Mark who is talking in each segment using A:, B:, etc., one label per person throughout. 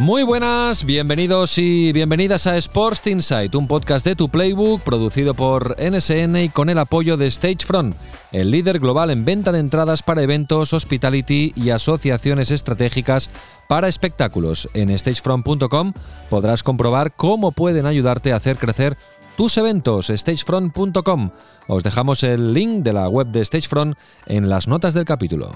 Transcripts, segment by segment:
A: Muy buenas, bienvenidos y bienvenidas a Sports Insight, un podcast de tu Playbook producido por NSN y con el apoyo de Stagefront, el líder global en venta de entradas para eventos, hospitality y asociaciones estratégicas para espectáculos. En stagefront.com podrás comprobar cómo pueden ayudarte a hacer crecer tus eventos, stagefront.com. Os dejamos el link de la web de Stagefront en las notas del capítulo.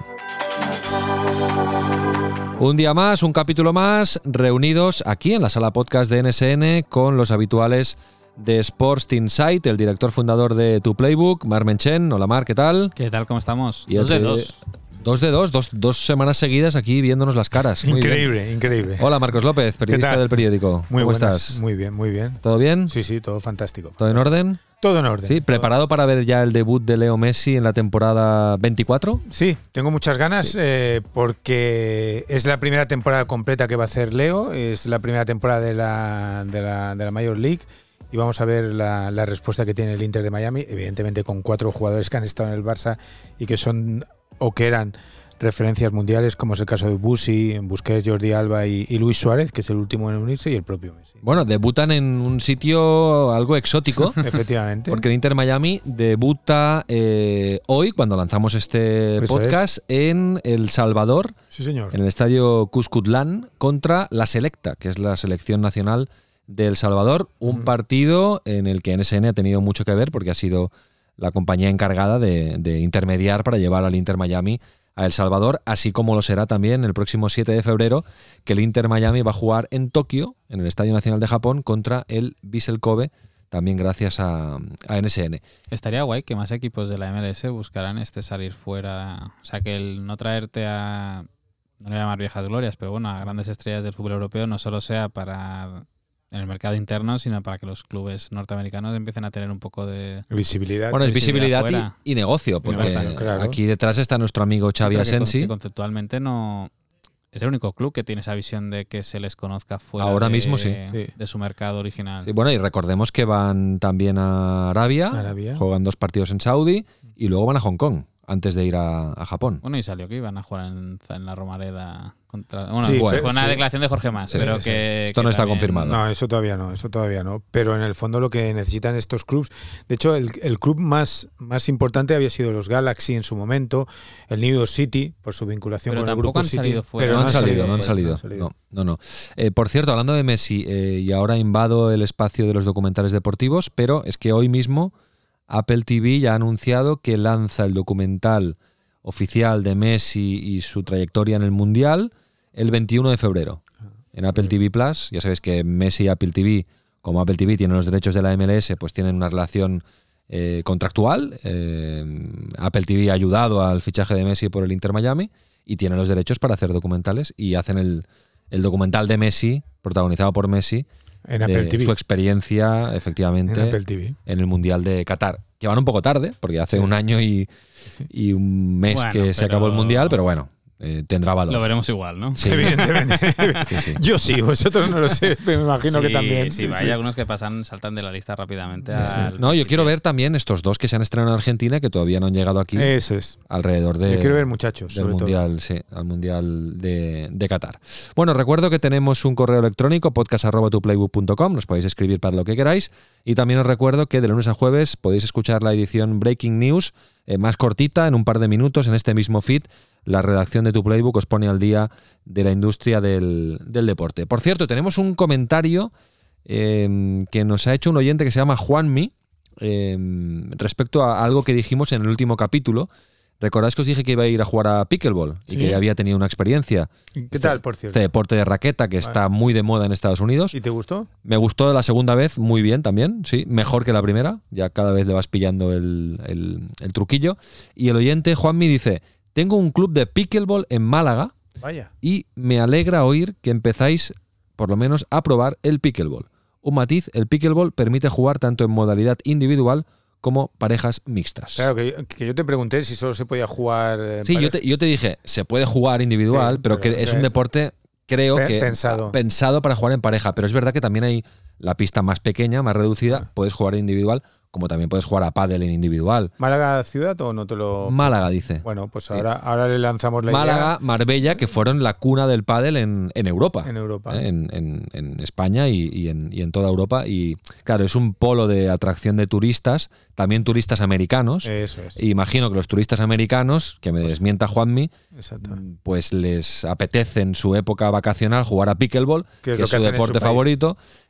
A: Un día más, un capítulo más, reunidos aquí en la sala podcast de NSN con los habituales de Sports Insight, el director fundador de Tu Playbook, Mar Menchen. Hola Mar, ¿qué tal?
B: ¿Qué tal? ¿Cómo estamos?
A: Y
B: dos de dos.
A: Dos de dos, dos, dos semanas seguidas aquí viéndonos las caras. Muy bien.
C: Increíble, increíble.
A: Hola Marcos López, periodista del periódico.
C: Muy
A: ¿Cómo
C: buenas,
A: estás?
C: Muy bien, muy bien.
A: ¿Todo bien?
C: Sí, sí, todo fantástico.
A: ¿Todo en orden?
C: Todo en orden.
A: Sí, ¿preparado para ver ya el debut de Leo Messi en la temporada 24?
C: Sí, tengo muchas ganas eh, porque es la primera temporada completa que va a hacer Leo, es la primera temporada de la, de la, de la Major League y vamos a ver la, la respuesta que tiene el Inter de Miami, evidentemente con cuatro jugadores que han estado en el Barça y que son o que eran referencias mundiales, como es el caso de Busi, Busquets, Jordi Alba y, y Luis Suárez, que es el último en unirse, y el propio Messi.
A: Bueno, debutan en un sitio algo exótico.
C: Efectivamente.
A: Porque el Inter Miami debuta eh, hoy, cuando lanzamos este
C: Eso
A: podcast, en El Salvador,
C: sí, señor.
A: en el estadio Cuscutlán, contra la Selecta, que es la selección nacional de El Salvador. Un partido en el que NSN ha tenido mucho que ver porque ha sido la compañía encargada de, de intermediar para llevar al Inter Miami a El Salvador, así como lo será también el próximo 7 de febrero, que el Inter Miami va a jugar en Tokio, en el Estadio Nacional de Japón, contra el Vissel Kobe, también gracias a, a NSN.
B: Estaría guay que más equipos de la MLS buscaran este salir fuera. O sea, que el no traerte a. No voy a llamar viejas glorias, pero bueno, a grandes estrellas del fútbol europeo no solo sea para en el mercado interno, sino para que los clubes norteamericanos empiecen a tener un poco de.
C: Visibilidad.
A: Bueno, es
B: visibilidad
A: y, y negocio, porque
C: claro.
A: aquí detrás está nuestro amigo Xavi
B: con-
A: Asensi.
B: que conceptualmente no. Es el único club que tiene esa visión de que se les conozca fuera
A: Ahora
B: de,
A: mismo sí.
C: Sí.
B: de su mercado original.
A: Sí, bueno, y recordemos que van también a Arabia,
C: Arabia.
A: juegan dos partidos en Saudi y luego van a Hong Kong antes de ir a, a Japón.
B: Bueno, y salió que iban a jugar en, en la Romareda contra. Bueno,
C: Sí,
B: fue
C: pero-
B: una
C: sí.
B: declaración de Jorge Más,
A: Sí,
B: pero
A: sí.
B: que.
A: Esto
B: que
A: no está
B: también-
A: confirmado.
C: No, eso todavía no, eso todavía no. Pero en el fondo lo que necesitan estos clubs, de hecho, el, el club más, más importante había sido los Galaxy en su momento, el New York City, por su vinculación
B: Pero
C: con el
B: tampoco
C: grupo
B: han
C: City.
B: salido fuera.
A: no, han salido, no han salido. No, no, no. Eh, por cierto, hablando de Messi, eh, y ahora invado el espacio de los documentales deportivos, pero es que hoy mismo Apple TV ya ha anunciado que lanza el documental oficial de Messi y su trayectoria en el Mundial el 21 de febrero. En Apple TV Plus, ya sabéis que Messi y Apple TV, como Apple TV tienen los derechos de la MLS, pues tienen una relación eh, contractual. Eh, Apple TV ha ayudado al fichaje de Messi por el Inter Miami y tiene los derechos para hacer documentales y hacen el, el documental de Messi, protagonizado por Messi,
C: En
A: de
C: Apple TV.
A: su experiencia efectivamente
C: En Apple TV.
A: en el Mundial de Qatar. Que van un poco tarde, porque hace
C: Sí.
A: un año y, y un mes
B: Bueno,
A: que se acabó el Mundial, pero bueno, eh, tendrá valor.
B: Lo veremos igual, ¿no?
A: Sí.
C: Evidentemente.
A: Sí, sí.
C: Yo sí, vosotros no lo sé, pero me imagino que
B: Sí,
C: también.
B: Sí, hay algunos que pasan, saltan de la lista rápidamente.
C: Sí, sí.
B: al-
A: No, yo quiero ver también estos dos que se han estrenado en Argentina, que todavía no han llegado aquí,
C: Eso es.
A: alrededor de,
C: Yo quiero ver muchachos,
A: del
C: sobre
A: mundial, sí, al mundial de, de Qatar. Bueno, recuerdo que tenemos un correo electrónico podcast@tuplaybook.com, nos podéis escribir para lo que queráis y también os recuerdo que de lunes a jueves podéis escuchar la edición Breaking News eh, más cortita en un par de minutos en este mismo feed. La redacción de tu playbook os pone al día de la industria del, del deporte. Por cierto, tenemos un comentario eh, que nos ha hecho un oyente que se llama Juanmi eh, respecto a algo que dijimos en el último capítulo. Recordáis que os dije que iba a ir a jugar a pickleball y
C: Sí.
A: que ya había tenido una experiencia.
C: ¿Qué tal, por cierto?
A: Este deporte de raqueta que está muy de moda en Estados Unidos.
C: ¿Y te gustó?
A: Me gustó la segunda vez muy bien también, sí, mejor que la primera. Ya cada vez le vas pillando el, el- el truquillo. Y el oyente Juanmi dice: Tengo un club de pickleball en Málaga
C: Vaya.
A: y me alegra oír que empezáis, por lo menos, a probar el pickleball. Un matiz: el pickleball permite jugar tanto en modalidad individual como parejas mixtas.
C: Claro, que, que yo te pregunté si solo se podía jugar. en
A: Sí, yo te, yo te dije, se puede jugar individual,
C: Sí,
A: pero,
C: pero
A: que es un deporte, creo
C: Pe-
A: que
C: pensado.
A: pensado para jugar en pareja. Pero es verdad que también hay la pista más pequeña, más reducida, puedes jugar individual, como también puedes jugar a pádel en individual.
C: ¿Málaga ciudad o no te lo.?
A: Málaga dice.
C: Bueno, pues ahora, ahora le lanzamos la
A: Málaga, Marbella, que fueron la cuna del pádel en, en Europa.
C: en Europa.
A: ¿eh? en, en- en España y, y en, y en toda Europa. Y claro, es un polo de atracción de turistas, también turistas americanos.
C: Eso es.
A: Y imagino que los turistas americanos, que me
C: Pues
A: desmienta Juanmi,
C: Exacto.
A: pues les apetece en su época vacacional jugar a pickleball,
C: Que es
A: que su deporte
C: país.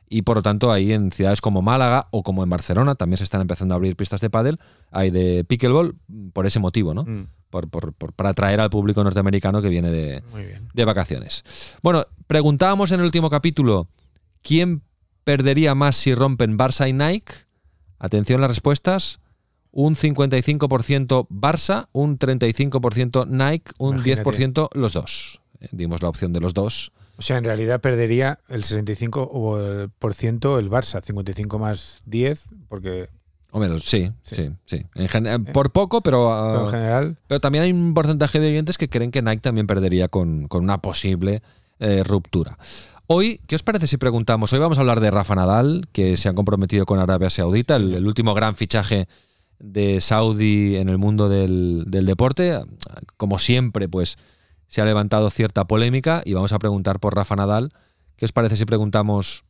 A: Y por lo tanto, ahí en ciudades como Málaga o como en Barcelona también se están empezando a abrir pistas de pádel, hay de pickleball por ese motivo, ¿no?
C: Mm,
A: Por, por- por- para atraer al público norteamericano que viene de, de vacaciones. Bueno, preguntábamos en el último capítulo quién perdería más si rompen Barça y Nike. Atención las respuestas. Un 55% Barça, un 35% Nike, un
C: Imagínate.
A: 10% los dos. Eh, Dimos la opción de los dos.
C: O sea, en realidad perdería el 65 o el por ciento el Barça, 55 más 10, porque
A: Hombre, sí, sí,
C: Sí.
A: sí. En gen- eh, por poco, pero, ah,
C: pero en general
A: pero también hay un porcentaje de oyentes que creen que Nike también perdería con, con una posible eh, ruptura. Hoy, ¿qué os parece si preguntamos? Hoy vamos a hablar de Rafa Nadal, que se ha comprometido con Arabia Saudita, el, el último gran fichaje de Saudi en el mundo del, del deporte. Como siempre, pues se ha levantado cierta polémica y vamos a preguntar por Rafa Nadal. ¿Qué os parece si preguntamos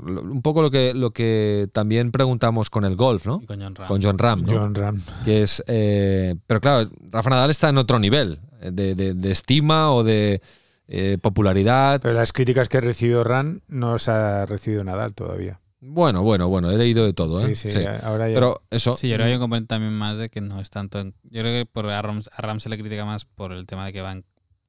A: un poco lo que, lo que también preguntamos con el golf, ¿no?
B: Y con John Ram.
A: Con John Ram, ¿no?
C: John Ram.
A: que es eh, pero claro Rafa Nadal está en otro nivel eh, de, de- de estima o de eh, popularidad
C: Pero las críticas que recibió Ran no las ha recibido Nadal todavía.
A: bueno bueno bueno he leído de todo ¿eh?
C: Sí, sí, ahora ya.
A: pero eso
B: Sí, yo creo que hay un componente también más de que no es tanto. en- yo creo que por a, Ram, a Ram se le critica más por el tema de que va en,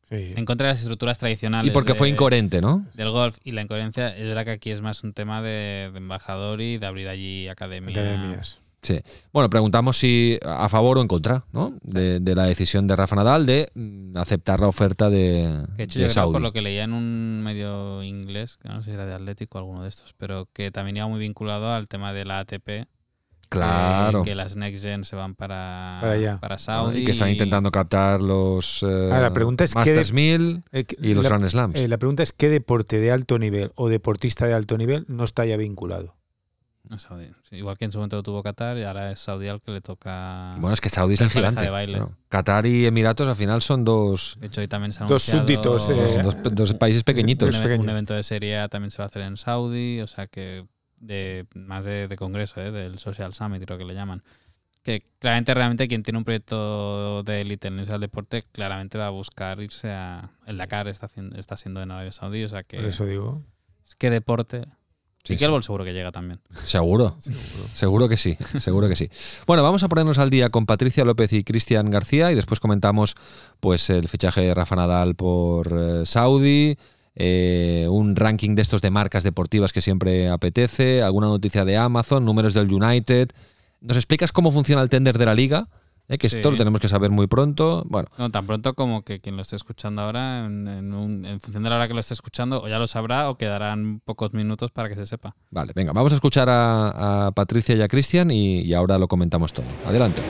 C: sí.
B: en contra de las estructuras tradicionales.
A: y porque fue incoherente no
B: Del golf y la incoherencia, es verdad que aquí es más un tema de, de embajador y de abrir allí academia.
C: Academias.
A: sí bueno preguntamos si a favor o en contra ¿no? de, de la decisión de Rafa Nadal de mm, aceptar la oferta de,
B: Que de hecho,
A: de
B: yo creo, por lo que leía en un medio inglés, que no sé si era de Atlético o alguno de estos, pero que también iba muy vinculado al tema de la ATP.
A: Claro
B: Que, que las Next Gen se van para,
C: Para allá.
B: para Saudi.
A: y que están intentando captar los eh,
C: Ah, la pregunta es qué
A: Masters
C: de-
A: 1000
C: Eh,
A: y los
C: la,
A: Grand Slams
C: eh, la pregunta es: ¿qué deporte de alto nivel o deportista de alto nivel no está ya vinculado?
B: No, Saudi. Igual que en su momento lo tuvo Qatar y ahora es Saudi al que le toca.
A: Bueno, es que Saudi es el gigante.
B: de baile.
A: Bueno, Qatar y Emiratos al final son dos,
B: de hecho, hoy también se
C: Dos súbditos, eh,
A: dos, dos países
B: un,
A: pequeñitos.
C: pequeño.
B: un evento de serie A también se va a hacer en Saudi, o sea que de más de, de congreso, ¿eh? del Social Summit creo que le llaman. Que claramente, realmente quien tiene un proyecto de élite en el del deporte, claramente va a buscar irse a... El Dakar está, haciendo, está siendo en Arabia Saudí, o sea que...
C: Por eso digo.
B: Es que deporte...
A: Sí,
B: y que el seguro que llega también.
A: Seguro, seguro que sí, seguro que sí. Bueno, vamos a ponernos al día con Patricia López y Cristian García y después comentamos pues el fichaje de Rafa Nadal por eh, Saudi, eh, un ranking de estos de marcas deportivas que siempre apetece, alguna noticia de Amazon, números del United. ¿Nos explicas cómo funciona el tender de la liga? Eh, que
B: Sí.
A: esto lo tenemos que saber muy pronto. Bueno,
B: No, tan pronto como que quien lo esté escuchando ahora, en, en un- en función de la hora que lo esté escuchando, o ya lo sabrá o quedarán pocos minutos para que se sepa.
A: vale, venga, vamos a escuchar a, a Patricia y a Cristian y, y ahora lo comentamos todo. Adelante.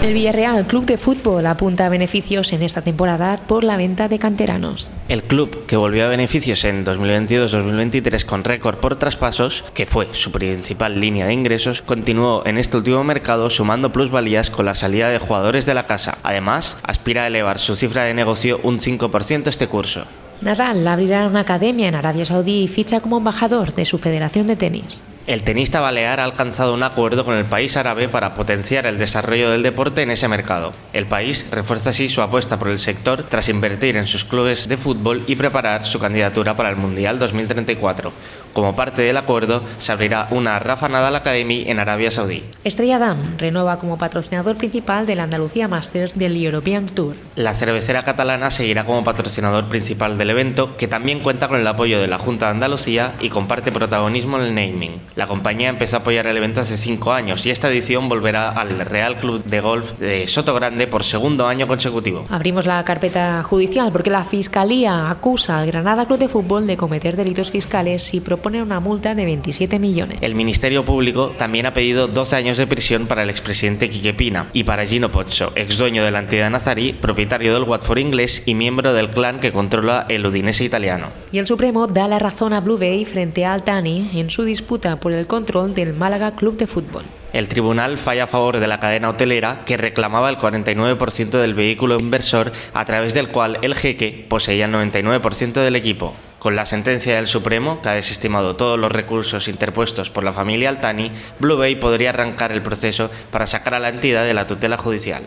D: El Villarreal Club de Fútbol apunta a beneficios en esta temporada por la venta de canteranos.
E: El club, que volvió a beneficios en 2022-2023 con récord por traspasos, que fue su principal línea de ingresos, continuó en este último mercado sumando plusvalías con la salida de jugadores de la casa. Además, aspira a elevar su cifra de negocio un 5% este curso.
D: Nadal abrirá una academia en Arabia Saudí y ficha como embajador de su federación de tenis.
E: El tenista balear ha alcanzado un acuerdo con el país árabe para potenciar el desarrollo del deporte en ese mercado. El país refuerza así su apuesta por el sector tras invertir en sus clubes de fútbol y preparar su candidatura para el Mundial 2034. Como parte del acuerdo, se abrirá una Rafa Nadal Academy en Arabia Saudí.
D: Estrella Damm renueva como patrocinador principal del Andalucía Masters del European Tour.
E: La cervecera catalana seguirá como patrocinador principal del evento, que también cuenta con el apoyo de la Junta de Andalucía y comparte protagonismo en el naming. La compañía empezó a apoyar el evento hace cinco años y esta edición volverá al Real Club de Golf de Soto Grande por segundo año consecutivo.
D: Abrimos la carpeta judicial porque la Fiscalía acusa al Granada Club de Fútbol de cometer delitos fiscales y propone una multa de 27 millones.
E: El Ministerio Público también ha pedido 12 años de prisión para el expresidente Quique Pina y para Gino Pozzo, ex dueño de la entidad nazarí, propietario del Watford inglés y miembro del clan que controla el Udinese italiano.
D: Y el Supremo da la razón a Blue Bay frente a Altani en su disputa por el control del Málaga Club de Fútbol.
E: El tribunal falla a favor de la cadena hotelera que reclamaba el 49% del vehículo inversor a través del cual el jeque poseía el 99% del equipo. Con la sentencia del Supremo, que ha desestimado todos los recursos interpuestos por la familia Altani, Blue Bay podría arrancar el proceso para sacar a la entidad de la tutela judicial.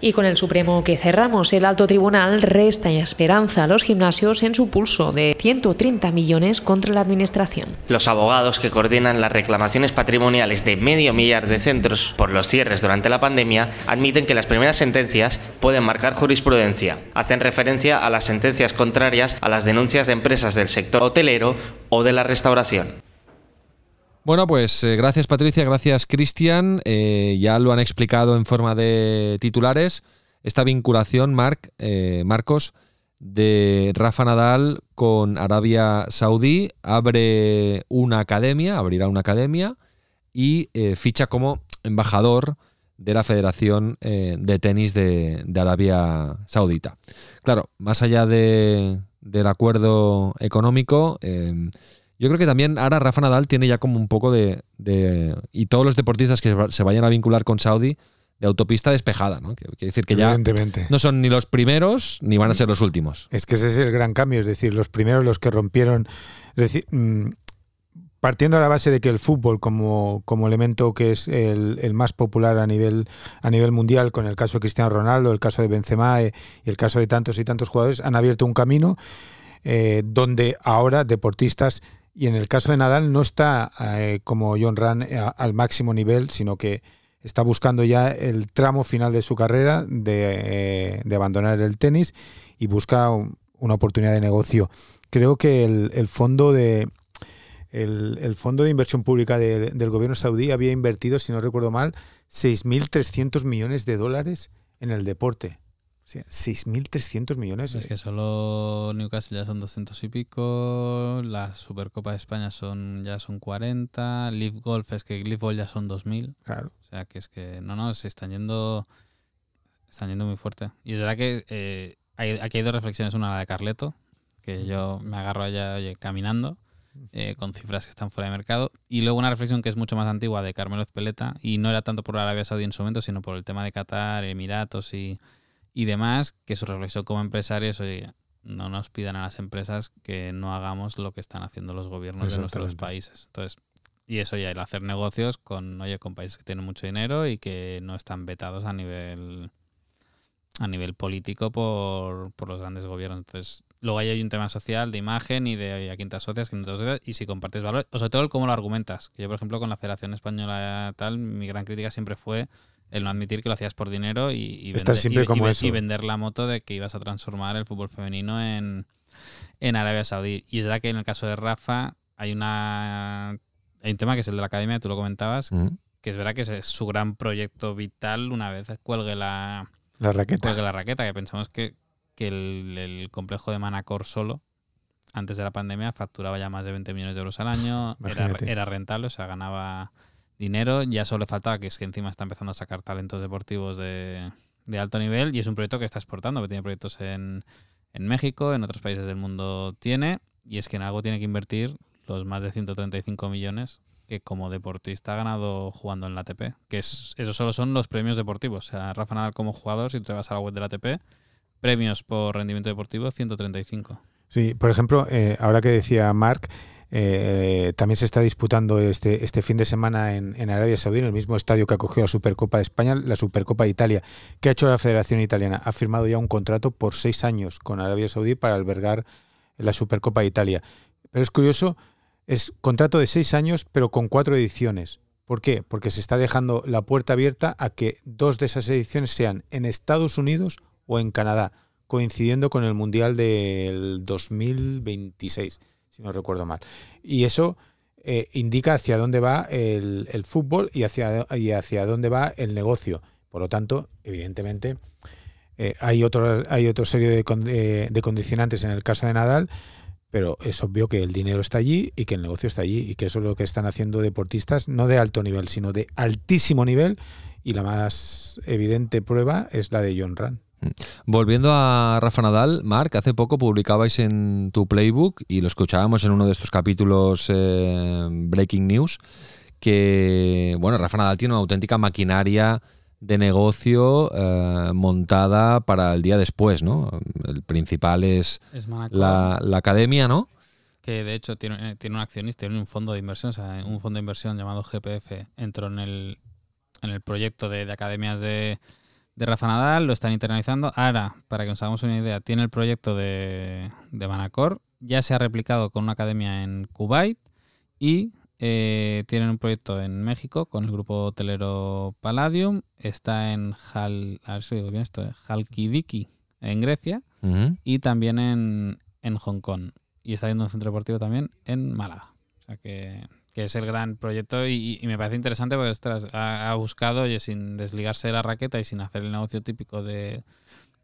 D: Y con el Supremo que cerramos, el alto tribunal resta esperanza a los gimnasios en su pulso de 130 millones contra la administración.
E: Los abogados que coordinan las reclamaciones patrimoniales de medio millar de centros por los cierres durante la pandemia admiten que las primeras sentencias pueden marcar jurisprudencia. Hacen referencia a las sentencias contrarias a las denuncias de empresas del sector hotelero o de la restauración.
A: Bueno, pues eh, gracias Patricia, gracias Cristian. Eh, ya lo han explicado en forma de titulares. Esta vinculación, Marc, eh, Marcos, de Rafa Nadal con Arabia Saudí abre una academia, abrirá una academia y ficha como embajador de la Federación de Tenis de, de, Arabia Saudita. Claro, más allá de, del acuerdo económico, yo creo que también ahora Rafa Nadal tiene ya como un poco de, y todos los deportistas que se vayan a vincular con Saudi de autopista despejada, ¿no? Quiere decir que ya no son ni los primeros ni van a ser los últimos.
C: Es que ese es el gran cambio, es decir, los primeros los que rompieron, es decir, mm, partiendo de la base de que el fútbol como, como elemento que es el, más popular a nivel, a nivel mundial, con el caso de Cristiano Ronaldo, el caso de Benzema eh, y el caso de tantos y tantos jugadores, han abierto un camino eh, donde ahora deportistas y en el caso de Nadal no está eh, como John Ran eh, al máximo nivel, sino que está buscando ya el tramo final de su carrera de, eh, abandonar el tenis y busca una oportunidad de negocio. Creo que el, fondo de el, fondo de inversión pública del gobierno saudí había invertido, si no recuerdo mal, 6.300 millones de dólares en el deporte. O sea, 6.300 millones.
B: Es que solo Newcastle ya son 200 y pico, la Supercopa de España son ya son 40, Leaf Golf es que Leaf Golf ya son 2.000.
C: Claro.
B: O sea, que es que no, no, se están yendo están yendo muy fuerte. Y es verdad que eh, hay, aquí hay dos reflexiones, una la de Carleto, que yo me agarro allá oye, caminando. Eh, con cifras que están fuera de mercado. Y luego una reflexión que es mucho más antigua de Carmelo Espeleta, y no era tanto por Arabia Saudí en su momento, sino por el tema de Qatar, Emiratos y, y demás, que su reflexión como empresarios, oye, no nos pidan a las empresas que no hagamos lo que están haciendo los gobiernos de nuestros países. Entonces, y eso ya, el hacer negocios con, oye, con países que tienen mucho dinero y que no están vetados a nivel a nivel político por, por los grandes gobiernos. Entonces, luego hay un tema social, de imagen y de oye, a quién te asocias, quién te asocias y si compartes valores, o sobre todo el cómo lo argumentas. Que yo, por ejemplo, con la Federación Española tal, mi gran crítica siempre fue el no admitir que lo hacías por dinero y, vender, la moto de que ibas a transformar el fútbol femenino en, Arabia Saudí. Y es verdad que en el caso de Rafa hay una hay un tema que es el de la academia, tú lo comentabas, que es verdad que es su gran proyecto vital una vez cuelgue la,
C: la raqueta.
B: Cuelgue la raqueta, que pensamos que, el, complejo de Manacor solo, antes de la pandemia, facturaba ya más de 20 millones de euros al año, era, era, rentable, o sea, ganaba dinero. Ya solo le faltaba que es que encima está empezando a sacar talentos deportivos de, alto nivel y es un proyecto que está exportando, que tiene proyectos en, en México, en otros países del mundo tiene, y es que en algo tiene que invertir los más de 135 millones que como deportista ha ganado jugando en la ATP. Que es, eso solo son los premios deportivos. O sea, Rafa Nadal como jugador, si tú te vas a la web de la ATP, premios por rendimiento deportivo 135.
C: Sí, por ejemplo, eh, ahora que decía Marc, eh, también se está disputando este, este fin de semana en, Arabia Saudí, en el mismo estadio que acogió la Supercopa de España, la Supercopa de Italia. ¿Qué ha hecho la Federación Italiana? Ha firmado ya un contrato por seis años con Arabia Saudí para albergar la Supercopa de Italia. Pero es curioso, es contrato de seis años, pero con cuatro ediciones. ¿Por qué? Porque se está dejando la puerta abierta a que dos de esas ediciones sean en Estados Unidos o en Canadá, coincidiendo con el Mundial del 2026 si no recuerdo mal. Y eso eh, indica hacia dónde va el, fútbol y hacia, y hacia dónde va el negocio. Por lo tanto, evidentemente, eh, hay, otro, hay otra serie de, con- de- condicionantes en el caso de Nadal, pero es obvio que el dinero está allí y que el negocio está allí y que eso es lo que están haciendo deportistas, no de alto nivel, sino de altísimo nivel. Y la más evidente prueba es la de John Ran.
A: Volviendo a Rafa Nadal, Marc, hace poco publicabais en tu playbook y lo escuchábamos en uno de estos capítulos eh, Breaking News, que bueno, Rafa Nadal tiene una auténtica maquinaria de negocio eh, montada para el día después, ¿no? El principal es la, la academia, ¿no?
B: que de hecho tiene, eh, tiene un accionista, tiene un fondo de inversión, o sea, un fondo de inversión llamado GPF entró en el, en el proyecto de, de academias de, de Rafa Nadal, lo están internalizando. Ahora, para que nos hagamos una idea, tiene el proyecto de, de Manacor, ya se ha replicado con una academia en Kuwait y eh, tienen un proyecto en México con el grupo hotelero Palladium, está en Hal, a ver si digo bien esto, eh, Halkidiki en Grecia y también en, en Hong Kong. Y está viendo un centro deportivo también en Málaga. O sea que, que es el gran proyecto y, y me parece interesante porque ostras, ha, ha buscado, oye, sin desligarse de la raqueta y sin hacer el negocio típico de,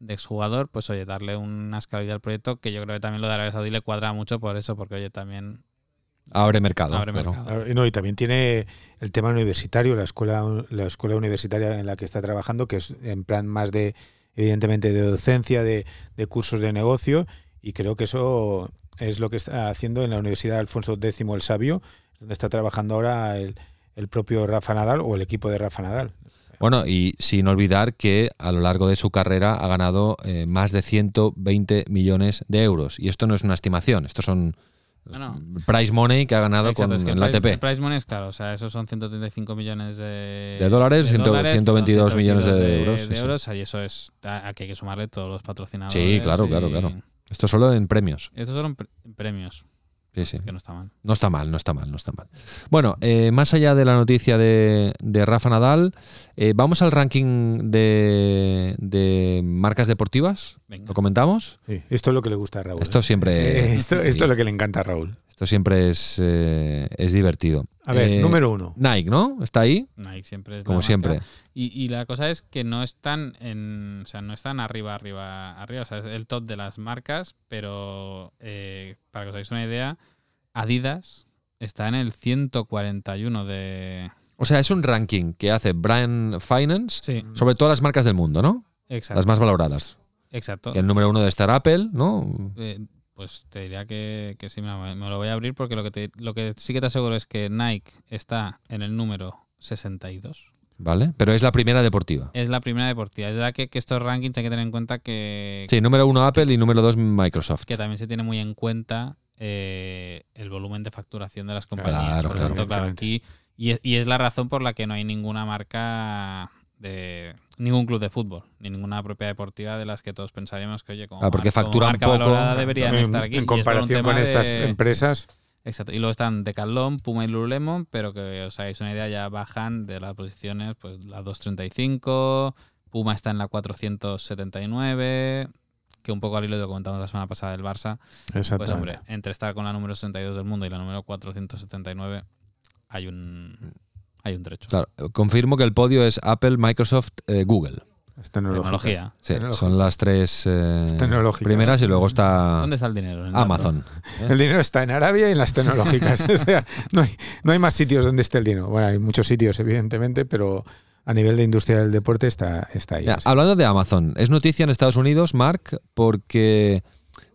B: de exjugador, pues oye, darle una escalabilidad al proyecto que yo creo que también lo de Arabia Saudí le cuadra mucho por eso, porque oye, también
A: Abre mercado.
B: abre mercado.
C: No, y también tiene el tema universitario, la escuela, la escuela universitaria en la que está trabajando, que es en plan más de, evidentemente, de docencia, de, de cursos de negocio, y creo que eso es lo que está haciendo en la Universidad Alfonso X el Sabio, donde está trabajando ahora el, el propio Rafa Nadal o el equipo de Rafa Nadal.
A: Bueno, y sin olvidar que a lo largo de su carrera ha ganado eh, más de 120 millones de euros. Y esto no es una estimación, estos son
B: No, no.
A: price money que ha ganado
B: Exacto,
A: con
B: es que
A: el
B: el price,
A: ATP.
B: el price money es claro, o sea, esos son 135 millones de,
A: De dólares,
B: que son
A: 122 millones de
B: 122
A: euros, sí, sí.
B: euros, y eso es, a- aquí hay que sumarle todos los patrocinadores.
A: Sí, claro,
B: y-
A: claro, claro. Esto solo en premios.
B: Estos son pre- premios,
A: Sí, sí.
B: que no está mal.
A: No está mal, no está mal, no está mal. Bueno, eh, más allá de la noticia de, de Rafa Nadal, eh, vamos al ranking de, de marcas deportivas.
B: Venga.
A: ¿Lo comentamos?
C: Sí, esto es lo que le gusta a Raúl.
A: Esto
C: ¿eh?
A: siempre,
C: Eh, esto, esto es lo que le encanta a Raúl.
A: Esto siempre es, eh, es divertido.
C: A ver,
A: Eh,
C: número uno.
A: Nike, ¿no? ¿Está ahí?
B: Nike siempre es
A: Como siempre.
B: Y, y la cosa es que no están en, o sea, no están arriba, arriba, arriba. O sea, es el top de las marcas, pero eh, para que os hagáis una idea, Adidas está en el 141 de.
A: O sea, es un ranking que hace Brand Finance
B: Sí,
A: sobre todas las marcas del mundo, ¿no?
B: exacto.
A: Las más valoradas.
B: Exacto.
A: Que el número uno de estar Apple, ¿no?
B: Pues te diría que, que sí, me, me lo voy a abrir porque lo que, te- lo que sí que te aseguro es que Nike está en el número 62.
A: ¿Vale? Pero es la primera deportiva.
B: Es la primera deportiva. Es verdad que, que estos rankings hay que tener en cuenta que,
A: Sí, número uno Apple y número dos Microsoft.
B: que también se tiene muy en cuenta eh, el volumen de facturación de las compañías.
A: Claro,
B: por
A: claro.
B: tanto, claro, aquí. Y es, y es la razón por la que no hay ninguna marca de ningún club de fútbol, ni ninguna propiedad deportiva de las que todos pensaríamos que, oye, como,
A: Ah, porque
B: mar- como
A: facturan
B: marca
A: poco.
B: valorada deberían
C: en,
B: estar aquí.
C: en
B: un
C: comparación con estas
B: de-
C: empresas,
B: Exacto. Y luego están Decathlon, Puma y Lululemon, pero que os hagáis una idea, ya bajan de las posiciones, pues la 235, Puma está en la 479, que un poco al hilo de lo que comentamos la semana pasada del Barça. Pues hombre, entre estar con la número 62 del mundo y la número 479 hay un hay un trecho.
A: Claro, confirmo que el podio es Apple, Microsoft, eh, Google.
C: Tecnológicas.
B: Tecnología.
A: Sí,
C: Tecnológicas.
A: son las tres eh, primeras y luego está
B: ¿Dónde está el dinero? El.
A: Amazon.
C: El dinero está en Arabia y en las tecnológicas. o sea, no hay, no hay más sitios donde esté el dinero. Bueno, hay muchos sitios, evidentemente, pero a nivel de industria del deporte está, está ahí.
A: Ya, hablando de Amazon, es noticia en Estados Unidos, Mark, porque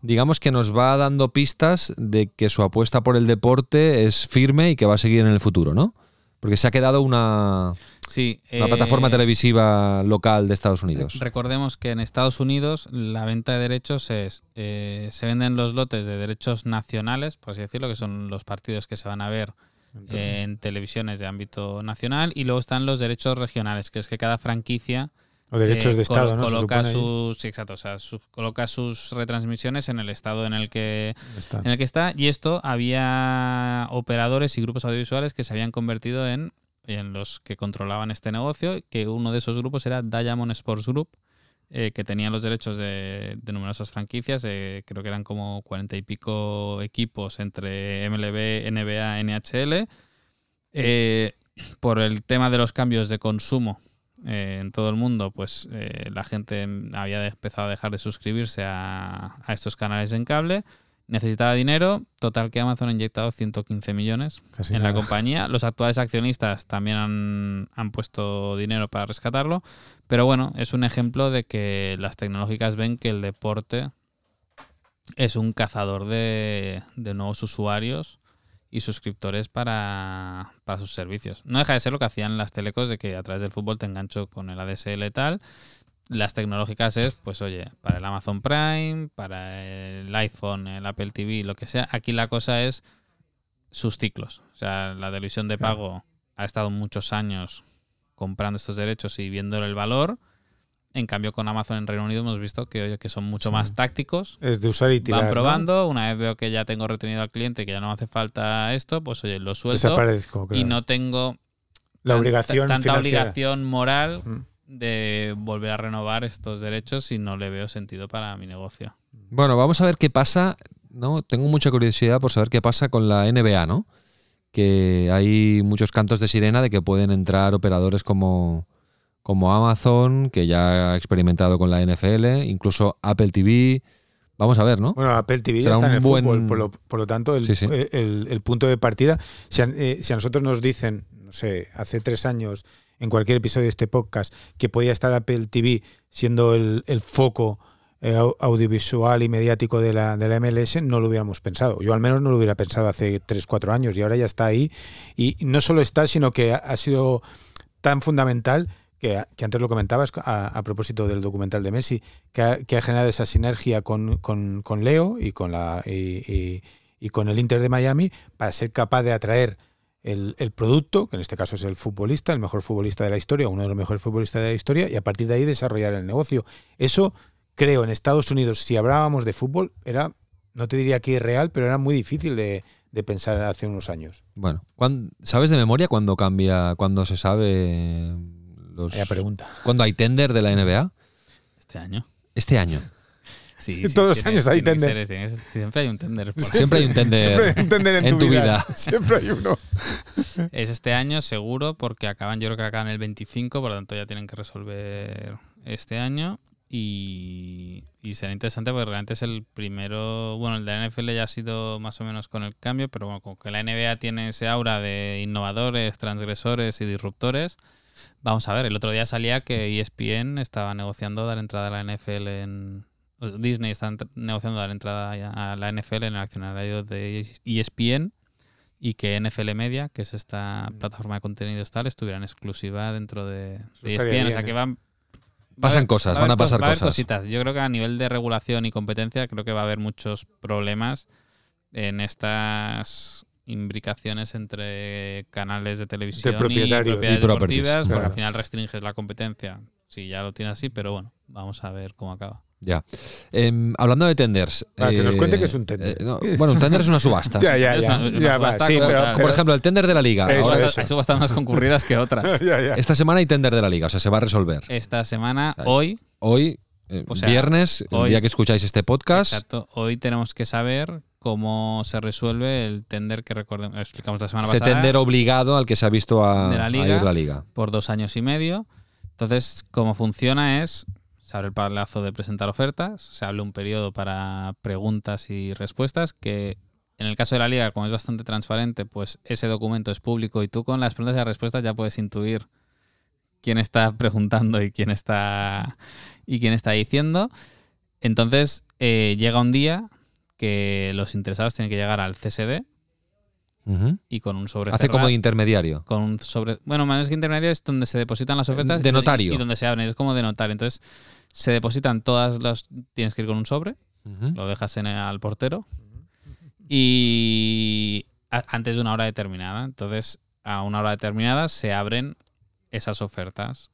A: digamos que nos va dando pistas de que su apuesta por el deporte es firme y que va a seguir en el futuro, ¿no? Porque se ha quedado una,
B: Sí,
A: una
B: eh,
A: plataforma televisiva local de Estados Unidos.
B: Recordemos que en Estados Unidos la venta de derechos es, eh, se venden los lotes de derechos nacionales, por así decirlo, que son los partidos que se van a ver eh, en televisiones de ámbito nacional, y luego están los derechos regionales, que es que cada franquicia
C: o derechos
B: eh,
C: de Estado, ¿no?
B: Coloca sus, sí, exacto, o sea, su- coloca sus retransmisiones en el estado en el que
C: Está.
B: en el que está y esto había operadores y grupos audiovisuales que se habían convertido en, en los que controlaban este negocio, que uno de esos grupos era Diamond Sports Group, eh, que tenían los derechos de, de numerosas franquicias, eh, creo que eran como cuarenta y pico equipos entre MLB, NBA, NHL. Eh, por el tema de los cambios de consumo eh, en todo el mundo, pues eh, la gente había empezado a dejar de suscribirse a, a estos canales en cable. Necesitaba dinero, total que Amazon ha inyectado 115 millones
C: Casi
B: en la compañía. Los actuales accionistas también han, han puesto dinero para rescatarlo. Pero bueno, es un ejemplo de que las tecnológicas ven que el deporte es un cazador de, de nuevos usuarios y suscriptores para, para sus servicios. No deja de ser lo que hacían las telecos de que a través del fútbol te engancho con el ADSL y tal. Las tecnológicas es, pues oye, para el Amazon Prime, para el iPhone, el Apple TV, lo que sea. Aquí la cosa es sus ciclos. O sea, la televisión de pago ha estado muchos años comprando estos derechos y viéndole el valor. En cambio, con Amazon en Reino Unido hemos visto que, oye, que son mucho
C: Sí.
B: más tácticos.
C: Es de usar y tirar.
B: Van
C: ¿no?
B: probando, una vez veo que ya tengo retenido al cliente, que ya no me hace falta esto, pues oye, lo suelto
C: Desaparezco,
B: y no tengo
C: la
B: tan-
C: obligación
B: tanta
C: financiera.
B: obligación moral de volver a renovar estos derechos si no le veo sentido para mi negocio.
A: Bueno, vamos a ver qué pasa. ¿no? Tengo mucha curiosidad por saber qué pasa con la NBA, ¿no? Que hay muchos cantos de sirena de que pueden entrar operadores como, como Amazon, que ya ha experimentado con la NFL, incluso Apple TV. Vamos a ver, ¿no?
C: Bueno, Apple TV ya está en el
A: buen-
C: fútbol, por lo, por lo tanto, el,
A: Sí, sí.
C: eh, el- el punto de partida, si a, eh, si a nosotros nos dicen, no sé, hace tres años, en cualquier episodio de este podcast, que podía estar Apple TV siendo el, el foco eh, au- audiovisual y mediático de la, de la MLS, no lo hubiéramos pensado. Yo al menos no lo hubiera pensado hace tres, cuatro años y ahora ya está ahí. Y no solo está, sino que ha, ha sido tan fundamental que, antes lo comentabas a, propósito del documental de Messi, que ha, generado esa sinergia con, con- Leo y con, la, y, y- con el Inter de Miami para ser capaz de atraer el, el producto, que en este caso es el futbolista, el mejor futbolista de la historia, uno de los mejores futbolistas de la historia, y a partir de ahí desarrollar el negocio. Eso, creo, en Estados Unidos, si hablábamos de fútbol, era, no te diría que irreal, pero era muy difícil de, de pensar hace unos años.
A: Bueno, ¿cuán- ¿sabes de memoria cuándo cambia, cuándo se sabe los,
C: Vaya pregunta.
A: cuándo hay tender de la NBA?
B: Este año.
A: Este año.
B: Sí,
C: Todos los años hay tender.
B: ser, tiene que ser- siempre hay un tender.
A: Siempre hay un tender
C: Siempre hay un tender en,
A: en
C: tu,
A: tu
C: vida.
A: vida.
C: Siempre hay uno.
B: Es este año seguro porque acaban, yo creo que acaban el 25, por lo tanto ya tienen que resolver este año y, y será interesante porque realmente es el primero, bueno, el de la NFL ya ha sido más o menos con el cambio, pero bueno, como que la NBA tiene ese aura de innovadores, transgresores y disruptores, vamos a ver, el otro día salía que E ESPN estaba negociando dar entrada a la NFL en... o Disney está negociando dar entrada a la NFL en el accionario de E ESPN y que NFL Media, que es esta plataforma de contenidos tal, estuviera en exclusiva dentro de, ESPN. O
C: bien,
B: sea
C: ¿eh?
B: que van.
A: Pasan cosas,
B: va
A: van a pasar
B: va
A: cosas.
B: cositas. Yo creo que a nivel de regulación y competencia, creo que va a haber muchos problemas en estas imbricaciones entre canales de televisión y
C: propietarios.
B: propiedades
A: Y
B: deportivas, porque
C: claro.
B: al final restringes la competencia. Si ya lo tienes así, pero bueno, vamos a ver cómo acaba.
A: Ya. Em, hablando de tenders.
C: Va, que nos
A: eh,
C: cuente qué es un tender.
A: eh, no, bueno, un tender es una subasta.
C: Ya, ya, ya.
B: una- una
C: ya va,
B: subasta
C: sí,
B: como
C: pero,
B: tal.
A: Como por ejemplo el tender de la liga.
C: Eso,
A: Ahora-
C: eso.
B: Hay subastas más concurridas que otras.
C: ya, ya.
A: Esta semana hay tender de la liga, o sea, se va a resolver.
B: Esta semana, hoy,
A: Hoy, eh,
B: O sea,
A: viernes, el día que escucháis este podcast,
B: Exacto. Hoy tenemos que saber cómo se resuelve el tender que recordemos, explicamos la semana
A: ese
B: pasada
A: tender obligado al que se ha visto a,
B: De la
A: a
B: liga.
A: ir la liga.
B: por dos años y medio. Entonces, cómo funciona es se abre el plazo de presentar ofertas, se abre un periodo para preguntas y respuestas que en el caso de la liga, como es bastante transparente, pues ese documento es público y tú con las preguntas y las respuestas ya puedes intuir quién está preguntando y quién está y quién está diciendo. Entonces eh, llega un día que los interesados tienen que llegar al CSD y con un sobre
A: Hace como
B: cerrado-
A: intermediario.
B: con un sobre bueno más que intermediario es donde se depositan las ofertas
A: De
B: y-
A: notario.
B: y, donde se abren es como de notario entonces se depositan todas las tienes que ir con un sobre lo dejas en el- al portero y a- antes de una hora determinada. Entonces a una hora determinada se abren esas ofertas.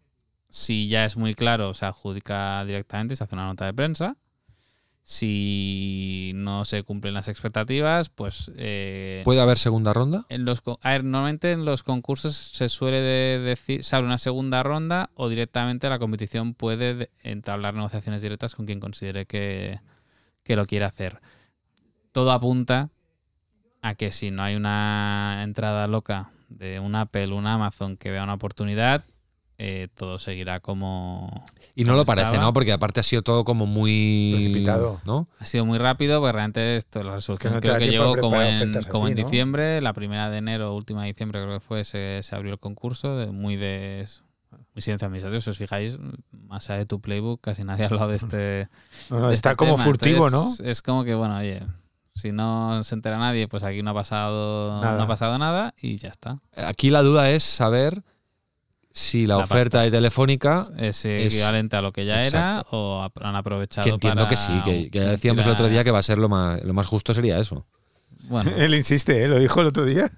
B: Si ya es muy claro se adjudica directamente se hace una nota de prensa Si no se cumplen las expectativas, pues... eh,
A: ¿Puede haber segunda ronda?
B: en los, a ver, normalmente en los concursos se suele de- decir, se abre una segunda ronda o directamente la competición puede de- entablar negociaciones directas con quien considere que, que lo quiere hacer. Todo apunta a que si no hay una entrada loca de un Apple, un Amazon que vea una oportunidad, eh, todo seguirá como...
A: Y no
B: como
A: lo parece,
B: estaba.
A: ¿no? Porque aparte ha sido todo como muy...
C: Precipitado.
A: ¿no?
B: Ha sido muy rápido, porque realmente esto, la resolución
C: no te
B: creo que llegó como en,
C: ¿no?
B: diciembre, la primera de enero, última de diciembre creo que fue, se, se abrió el concurso, de, muy de muy silencio administrativo. Si os fijáis, más allá de tu playbook, casi nadie ha hablado de este.
C: No, no,
B: de
C: está
B: este
C: como
B: tema.
C: furtivo,
B: Entonces, Es como que, bueno, oye, si no se entera nadie, pues aquí no ha pasado
C: Nada.
B: no ha pasado nada y ya está.
A: Aquí la duda es saber si la,
B: La
A: oferta de Telefónica,
B: Es
A: Es-
B: equivalente a lo que ya
A: Exacto.
B: era o han aprovechado
A: que entiendo
B: para
A: que sí, que, que ya decíamos el otro día que va a ser lo más, lo más justo sería eso.
B: Bueno,
C: Él insiste, ¿eh? lo dijo el otro día.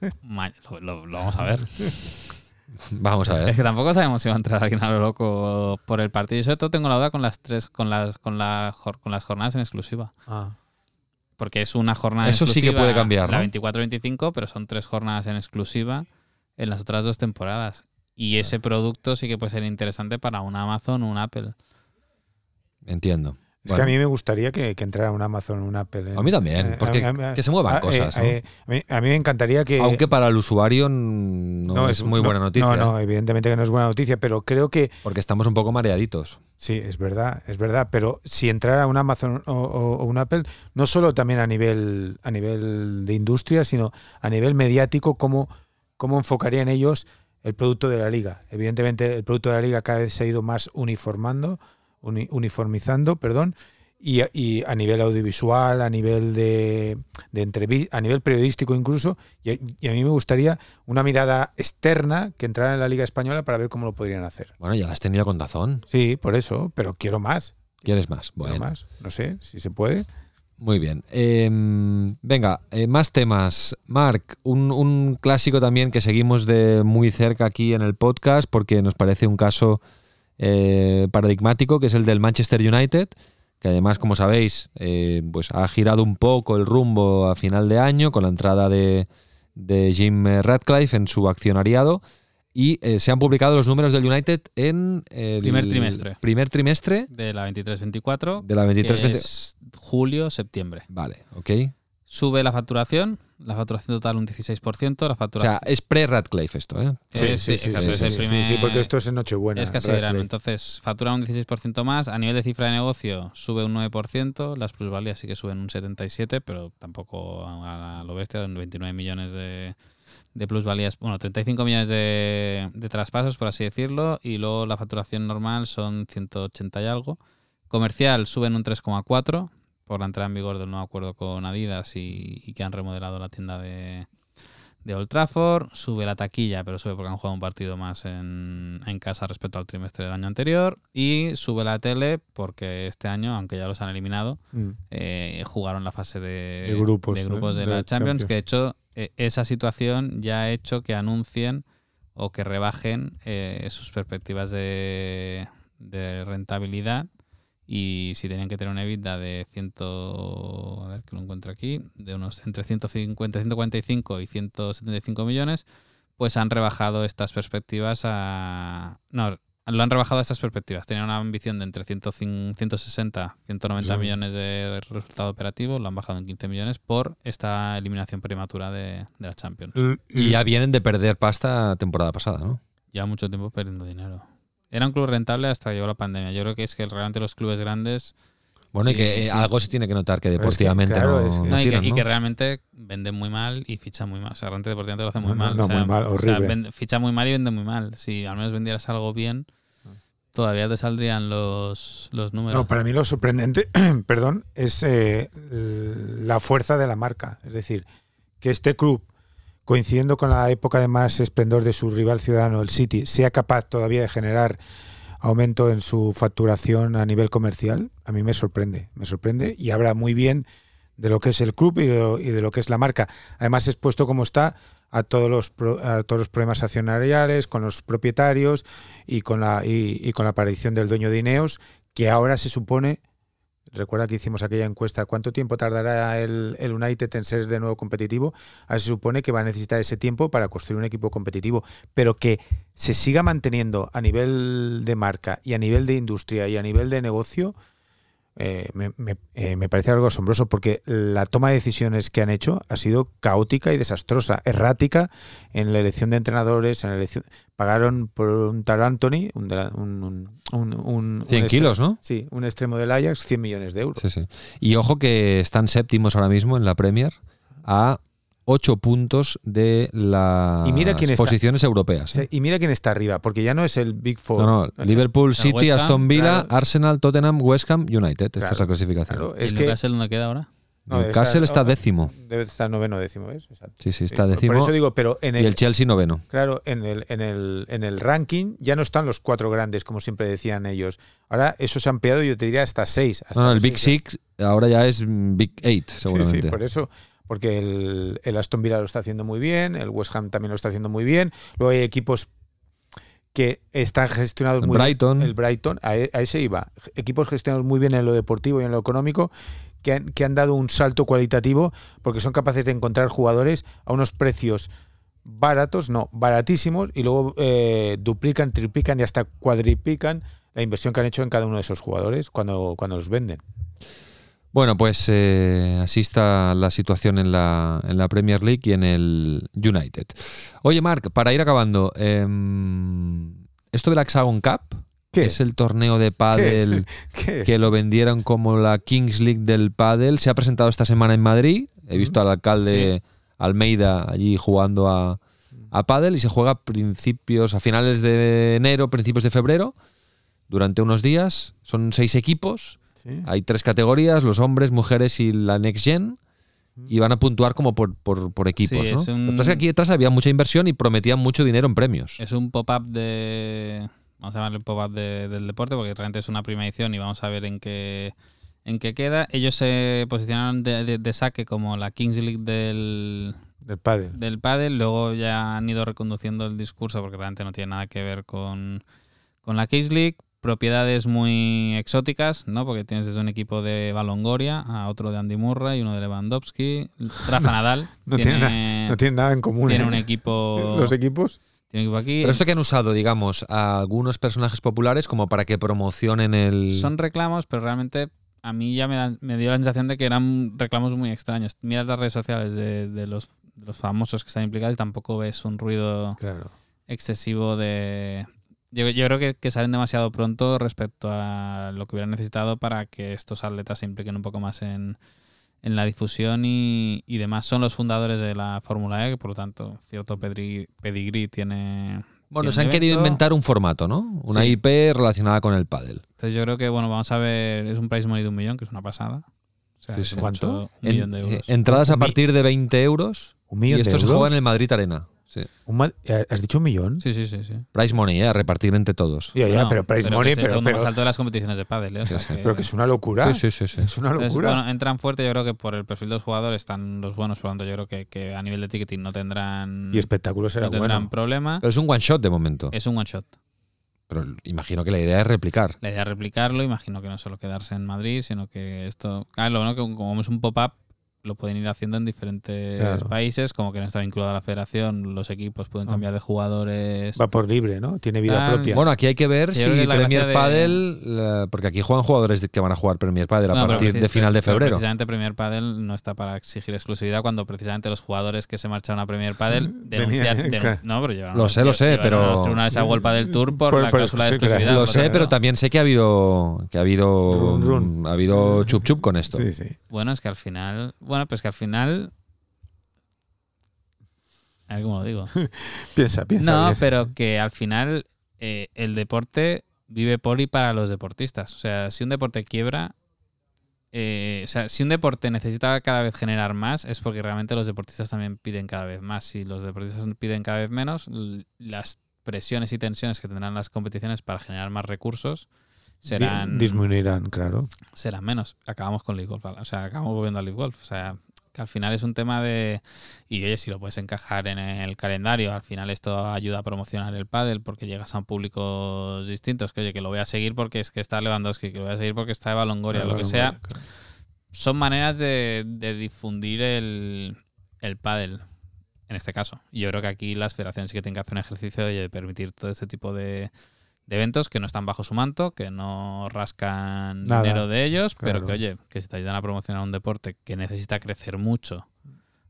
B: lo- lo- lo vamos a ver.
A: Vamos a
B: Es
A: ver.
B: que tampoco sabemos si va a entrar alguien a lo loco por el partido. Y sobre todo tengo la duda con las tres, con las, con la, con las jornadas en exclusiva. Porque es una jornada
A: Eso sí que
B: exclusiva,
A: puede cambiar,
B: La
A: ¿no?
B: 24-25, pero son tres jornadas en exclusiva en las otras dos temporadas. Y ese producto sí que puede ser interesante para un Amazon o un Apple.
A: Entiendo.
C: Es
A: Bueno.
C: que a mí me gustaría que, que entrara un Amazon, un Apple. en-
A: A mí también,
C: eh,
A: porque
C: a mí- a-
A: que se muevan
C: a-
A: cosas,
C: eh,
A: ¿no?
C: eh, a, mí, a mí me encantaría que.
A: Aunque para el usuario no, es, muy
C: no-
A: buena noticia,
C: No, no, evidentemente que no es buena noticia, pero creo que
A: porque estamos un poco mareaditos.
C: sí, es verdad, es verdad. Pero si entrara un Amazon o, o- o un Apple, no solo también a nivel, a nivel de industria, sino a nivel mediático, cómo, cómo enfocarían ellos el producto de la liga. Evidentemente, el producto de la liga cada vez se ha ido más uniformando, uni- uniformizando, perdón. Y, a- y a nivel audiovisual, a nivel de, de entrevi- a nivel periodístico incluso, y, a- y a mí me gustaría una mirada externa que entrara en la Liga Española para ver cómo lo podrían hacer.
A: Bueno, ya la has tenido con Dazón.
C: Sí, por eso, pero quiero más,
A: ¿Quieres más?
C: quiero
A: Bueno,
C: más. No sé si se puede.
A: Muy bien. Eh, venga, eh, más temas. Marc, un, un clásico también que seguimos de muy cerca aquí en el podcast porque nos parece un caso eh, paradigmático, que es el del Manchester United, que además, como sabéis, eh, pues ha girado un poco el rumbo a final de año con la entrada de, de Jim Radcliffe en su accionariado. Y eh, se han publicado los números del United en el
B: Primer trimestre.
A: Primer trimestre
B: De la 23-24,
A: de la
B: que
A: 23
B: es julio-septiembre.
A: Vale, ok.
B: Sube la facturación, la facturación total un 16%, la
A: O
B: facturación...
A: sea, es pre-Radcliffe esto, ¿eh?
B: Sí, exacto, es el
C: sí,
B: primer-
C: sí, porque esto es en Nochebuena.
B: Es casi verano, entonces factura un 16% más. A nivel de cifra de negocio sube un 9%, las plusvalías sí que suben un 77%, pero tampoco a lo bestia, de 29 millones de, de plusvalías, bueno, 35 millones de, de traspasos, por así decirlo, y luego la facturación normal son 180 y algo. Comercial suben un 3,4% por la entrada en vigor del nuevo acuerdo con Adidas y, y que han remodelado la tienda de, de Old Trafford, sube la taquilla, pero sube porque han jugado un partido más en, en casa respecto al trimestre del año anterior, y sube la tele porque este año, aunque ya los han eliminado,
C: Mm.
B: eh, jugaron la fase de,
C: De grupos,
B: de, grupos
C: ¿eh?
B: de
C: de
B: la Champions,
C: Champions.
B: que de hecho eh, esa situación ya ha hecho que anuncien o que rebajen eh, sus perspectivas de, de rentabilidad y si tenían que tener una EBITDA de 100, a ver que lo encuentro aquí, de unos entre 150, 145 y 175 millones, pues han rebajado estas perspectivas a no, lo han rebajado a estas perspectivas. Tenían una ambición de entre 105 160, 190
C: Sí.
B: millones de resultado operativo, lo han bajado en 15 millones por esta eliminación prematura de, de la Champions.
A: Y ya vienen de perder pasta temporada pasada, ¿no?
B: Lleva mucho tiempo perdiendo dinero. Era un club rentable hasta que llegó la pandemia. Yo creo que es que realmente los clubes grandes
A: Bueno, y que eh,
B: sí.
A: algo se tiene que notar que
C: es que,
A: deportivamente
C: claro,
A: no,
C: es-
A: no
B: No, y, que, que realmente venden muy mal y fichan muy mal. O sea, realmente deportivamente lo hacen muy mal.
C: no,
B: o sea,
C: muy mal,
B: o sea,
C: horrible.
B: vende- ficha muy mal y vende muy mal. Si al menos vendieras algo bien, todavía te saldrían los, los números.
C: No, para mí lo sorprendente, perdón, es eh, la fuerza de la marca. Es decir, que este club, coincidiendo con la época de más esplendor de su rival ciudadano, el City, sea capaz todavía de generar aumento en su facturación a nivel comercial, a mí me sorprende. Me sorprende y habla muy bien de lo que es el club y de lo, y de lo que es la marca. Además, expuesto como está a todos los a todos los problemas accionariales, con los propietarios y con la y, y con la aparición del dueño de Ineos, que ahora se supone recuerda que hicimos aquella encuesta, ¿cuánto tiempo tardará el, el United en ser de nuevo competitivo? Ahora se supone que va a necesitar ese tiempo para construir un equipo competitivo, pero que se siga manteniendo a nivel de marca y a nivel de industria y a nivel de negocio, eh, me, me- eh, me parece algo asombroso porque la toma de decisiones que han hecho ha sido caótica y desastrosa, errática en la elección de entrenadores, en la elección pagaron por un tal Anthony, un, un, un, un- un-
A: 100
C: un
A: kilos, ¿no?
C: Sí, un extremo del Ajax, 100 millones de euros.
A: Sí, sí. Y ojo que están séptimos ahora mismo en la Premier a 8 puntos de las
C: Y mira quién está.
A: posiciones europeas.
C: Sí,
A: ¿eh?
C: Y mira quién está arriba, porque ya no es el Big Four.
A: No, no, Liverpool,
B: el
A: City,
B: Ham,
A: Aston Villa,
C: claro.
A: Arsenal, Tottenham, West Ham, United. Esta
C: Claro,
A: es la clasificación.
C: Claro,
B: ¿Y
C: es que
B: Newcastle dónde queda ahora?
A: Newcastle está décimo.
C: Debe estar noveno décimo, ¿ves? Exacto.
A: Sí, sí,
C: Sí,
A: está décimo.
C: Por eso digo, pero en
A: y
C: el,
A: el Chelsea noveno.
C: Claro, en el, en, el, en el ranking ya no están los cuatro grandes, como siempre decían ellos. Ahora eso se ha ampliado, yo te diría, hasta seis. Hasta
A: No, no, el Big
C: seis.
A: Six ahora ya es Big Eight,
C: Sí,
A: seguramente.
C: sí, por eso. Porque el, el Aston Villa lo está haciendo muy bien, el West Ham también lo está haciendo muy bien. Luego hay equipos que están gestionados
A: El
C: muy
A: Brighton.
C: bien. El Brighton, a, e- a ese iba. Equipos gestionados muy bien en lo deportivo y en lo económico, que han, que han dado un salto cualitativo porque son capaces de encontrar jugadores a unos precios baratos, no, baratísimos, y luego eh, duplican, triplican y hasta cuadriplican la inversión que han hecho en cada uno de esos jugadores cuando, cuando los venden.
A: Bueno, pues eh, así está la situación en la, en la Premier League y en el United. Oye, Marc, para ir acabando, em, esto de la Hexagon Cup,
C: ¿Qué
A: que es el torneo de pádel que lo vendieron como la Kings League del pádel, se ha presentado esta semana en Madrid. He visto al alcalde Almeida allí jugando a, a pádel y se juega a principios, a finales de enero, principios de febrero, durante unos días. Son seis equipos.
C: Sí.
A: Hay tres categorías, los hombres, mujeres y la Next Gen. Y van a puntuar como por, por, por equipos,
B: Sí,
A: ¿no?
B: es un-
A: Lo que pasa es que aquí detrás había mucha inversión y prometían mucho dinero en premios.
B: Es un pop-up de. Vamos a llamarle pop-up de- del deporte, porque realmente es una primera edición y vamos a ver en qué, en qué queda. Ellos se posicionaron de, de- de saque como la Kings League del,
C: Del pádel.
B: del pádel, luego ya han ido reconduciendo el discurso porque realmente no tiene nada que ver con, con la Kings League. Propiedades muy exóticas, ¿no? Porque tienes desde un equipo de Balongoria a otro de Andy Murray y uno de Lewandowski. Rafa Nadal
C: No tiene,
B: tiene,
C: no tiene nada en común.
B: tiene
C: ¿eh?
B: un equipo,
C: Los equipos.
B: tiene un equipo aquí.
A: Pero esto que han usado, digamos, a algunos personajes populares como para que promocionen el...
B: Son reclamos, pero realmente a mí ya me, da- me dio la sensación de que eran reclamos muy extraños. Miras las redes sociales de, de los, de los famosos que están implicados y tampoco ves un ruido
C: Claro.
B: excesivo de... Yo, yo creo que, que salen demasiado pronto respecto a lo que hubieran necesitado para que estos atletas se impliquen un poco más en, en la difusión y, y demás. Son los fundadores de la Fórmula E, que por lo tanto cierto pedri- pedigrí tiene...
A: Bueno,
B: tiene
A: se han querido inventar un formato, ¿no? Una
B: Sí.
A: IP relacionada con el pádel.
B: Entonces yo creo que, bueno, vamos a ver, es un price money de un millón, que es una pasada. O sea,
A: Sí, sí.
C: ¿Cuánto?
B: Un
A: En-
B: millón de euros.
A: eh, entradas a partir de 20 euros
C: Un
A: y
C: millón
A: esto
C: de
A: se
C: euros.
A: juega en el Madrid Arena. Sí.
C: Un ma- eh, ¿Has dicho un millón?
B: Sí, sí, sí, sí.
A: Price money, ¿eh? a repartir entre todos.
C: Ya, ya,
B: No,
C: pero price
B: que
C: money,
B: es el
C: pero,
B: segundo
C: pero,
B: más alto de las competiciones de pádel, ¿eh? O sea
A: Sí, sí.
B: que-
C: pero que es una locura.
A: Sí, sí, sí, sí.
C: Es una
B: Entonces,
C: locura.
B: bueno, entran fuerte, yo creo que por el perfil de los jugadores están los buenos, por lo tanto yo creo que, que a nivel de ticketing no tendrán,
C: y espectáculo será
B: no tendrán
C: bueno.
B: problema.
A: Pero es un one shot de momento.
B: Es un one shot.
A: Pero imagino que la idea es replicar.
B: La idea es replicarlo, imagino que no solo quedarse en Madrid, sino que esto... Ah, lo bueno que como es un pop-up, lo pueden ir haciendo en diferentes
C: Claro.
B: países, como que no está vinculado a la federación, los equipos pueden
C: Ah.
B: cambiar de jugadores.
C: Va por libre, ¿no? Tiene vida
B: Ah,
C: propia.
A: Bueno, aquí hay que ver si
B: que la
A: Premier
B: de-
A: Padel, la- porque aquí juegan jugadores que van a jugar Premier Padel a
B: No,
A: partir de final de febrero.
B: Precisamente Premier Padel no está para exigir exclusividad cuando precisamente los jugadores que se marcharon a Premier Padel denuncian. Denun- no, pero llevaron
A: Lo sé, lo sé, pero-
B: los tribunales a World Padel Tour por,
C: Por-
B: la
C: por
B: cláusula de
C: exclusividad.
A: Lo sé, pero también sé que ha habido que ha habido
C: Run, run.
A: ha habido chup chup con esto.
C: Sí, sí.
B: Bueno, es que al final. Bueno, pues que al final. A ver cómo lo digo.
C: Piensa, piensa.
B: No,
C: piensa.
B: pero que al final eh, el deporte vive por y para los deportistas. O sea, si un deporte quiebra, eh, o sea, si un deporte necesita cada vez generar más, es porque realmente los deportistas también piden cada vez más. Si los deportistas piden cada vez menos, las presiones y tensiones que tendrán las competiciones para generar más recursos serán,
C: Di- Disminuirán, claro.
B: serán menos. Acabamos con League Golf. O sea, acabamos volviendo a League Golf. O sea, que al final es un tema de. Y oye, si lo puedes encajar en el calendario, al final esto ayuda a promocionar el pádel porque llegas a públicos distintos. Que oye, que lo voy a seguir porque es que está Lewandowski, que lo voy a seguir porque está Eva Longoria,
C: Eva
B: lo que sea. Son maneras de, de difundir el, el pádel, en este caso. Yo creo que aquí las federaciones sí que tienen que hacer un ejercicio de permitir todo este tipo de, de eventos que no están bajo su manto, que no rascan
C: Nada,
B: dinero de ellos, pero que, oye, que si te ayudan a promocionar un deporte que necesita crecer mucho,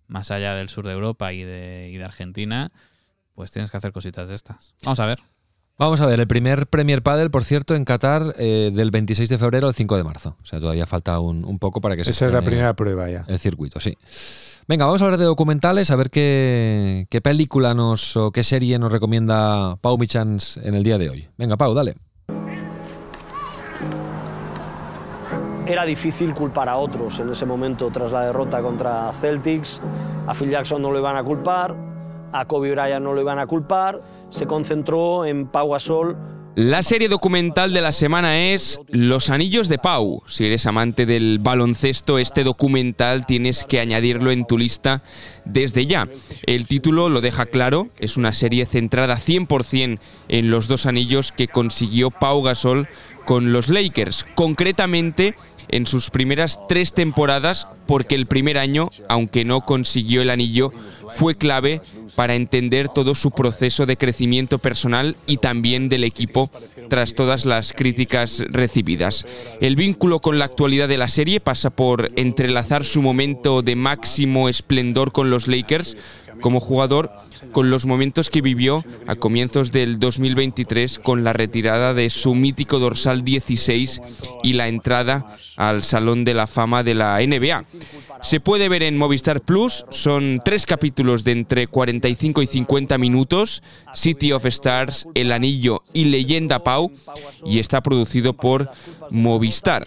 B: más allá del sur de Europa y de, y de Argentina, pues tienes que hacer cositas de estas. Vamos a ver.
A: Vamos a ver, el primer Premier Padel, por cierto, en Qatar eh, del 26 de febrero al 5 de marzo. O sea, todavía falta un, un poco para que se
C: Esa es la primera prueba ya.
A: el circuito, sí. Venga, vamos a hablar de documentales, a ver qué, película nos o qué serie nos recomienda Pau Michans en el día de hoy. Venga, Pau, dale.
F: Era difícil culpar a otros en ese momento tras la derrota contra Celtics. A Phil Jackson no lo iban a culpar, a Kobe Bryant no lo iban a culpar. Se concentró en Pau Gasol.
G: La serie documental de la semana es Los Anillos de Pau. Si eres amante del baloncesto, este documental tienes que añadirlo en tu lista desde ya. El título lo deja claro, es una serie centrada 100% en los dos anillos que consiguió Pau Gasol con los Lakers, concretamente en sus primeras tres temporadas, porque el primer año, aunque no consiguió el anillo, fue clave para entender todo su proceso de crecimiento personal y también del equipo tras todas las críticas recibidas. El vínculo con la actualidad de la serie pasa por entrelazar su momento de máximo esplendor con los Lakers como jugador con los momentos que vivió a comienzos del 2023 con la retirada de su mítico dorsal 16 y la entrada al Salón de la Fama de la NBA. Se puede ver en Movistar Plus, son tres capítulos de entre 45 y 50 minutos, City of Stars, El Anillo y Leyenda Pau, y está producido por Movistar.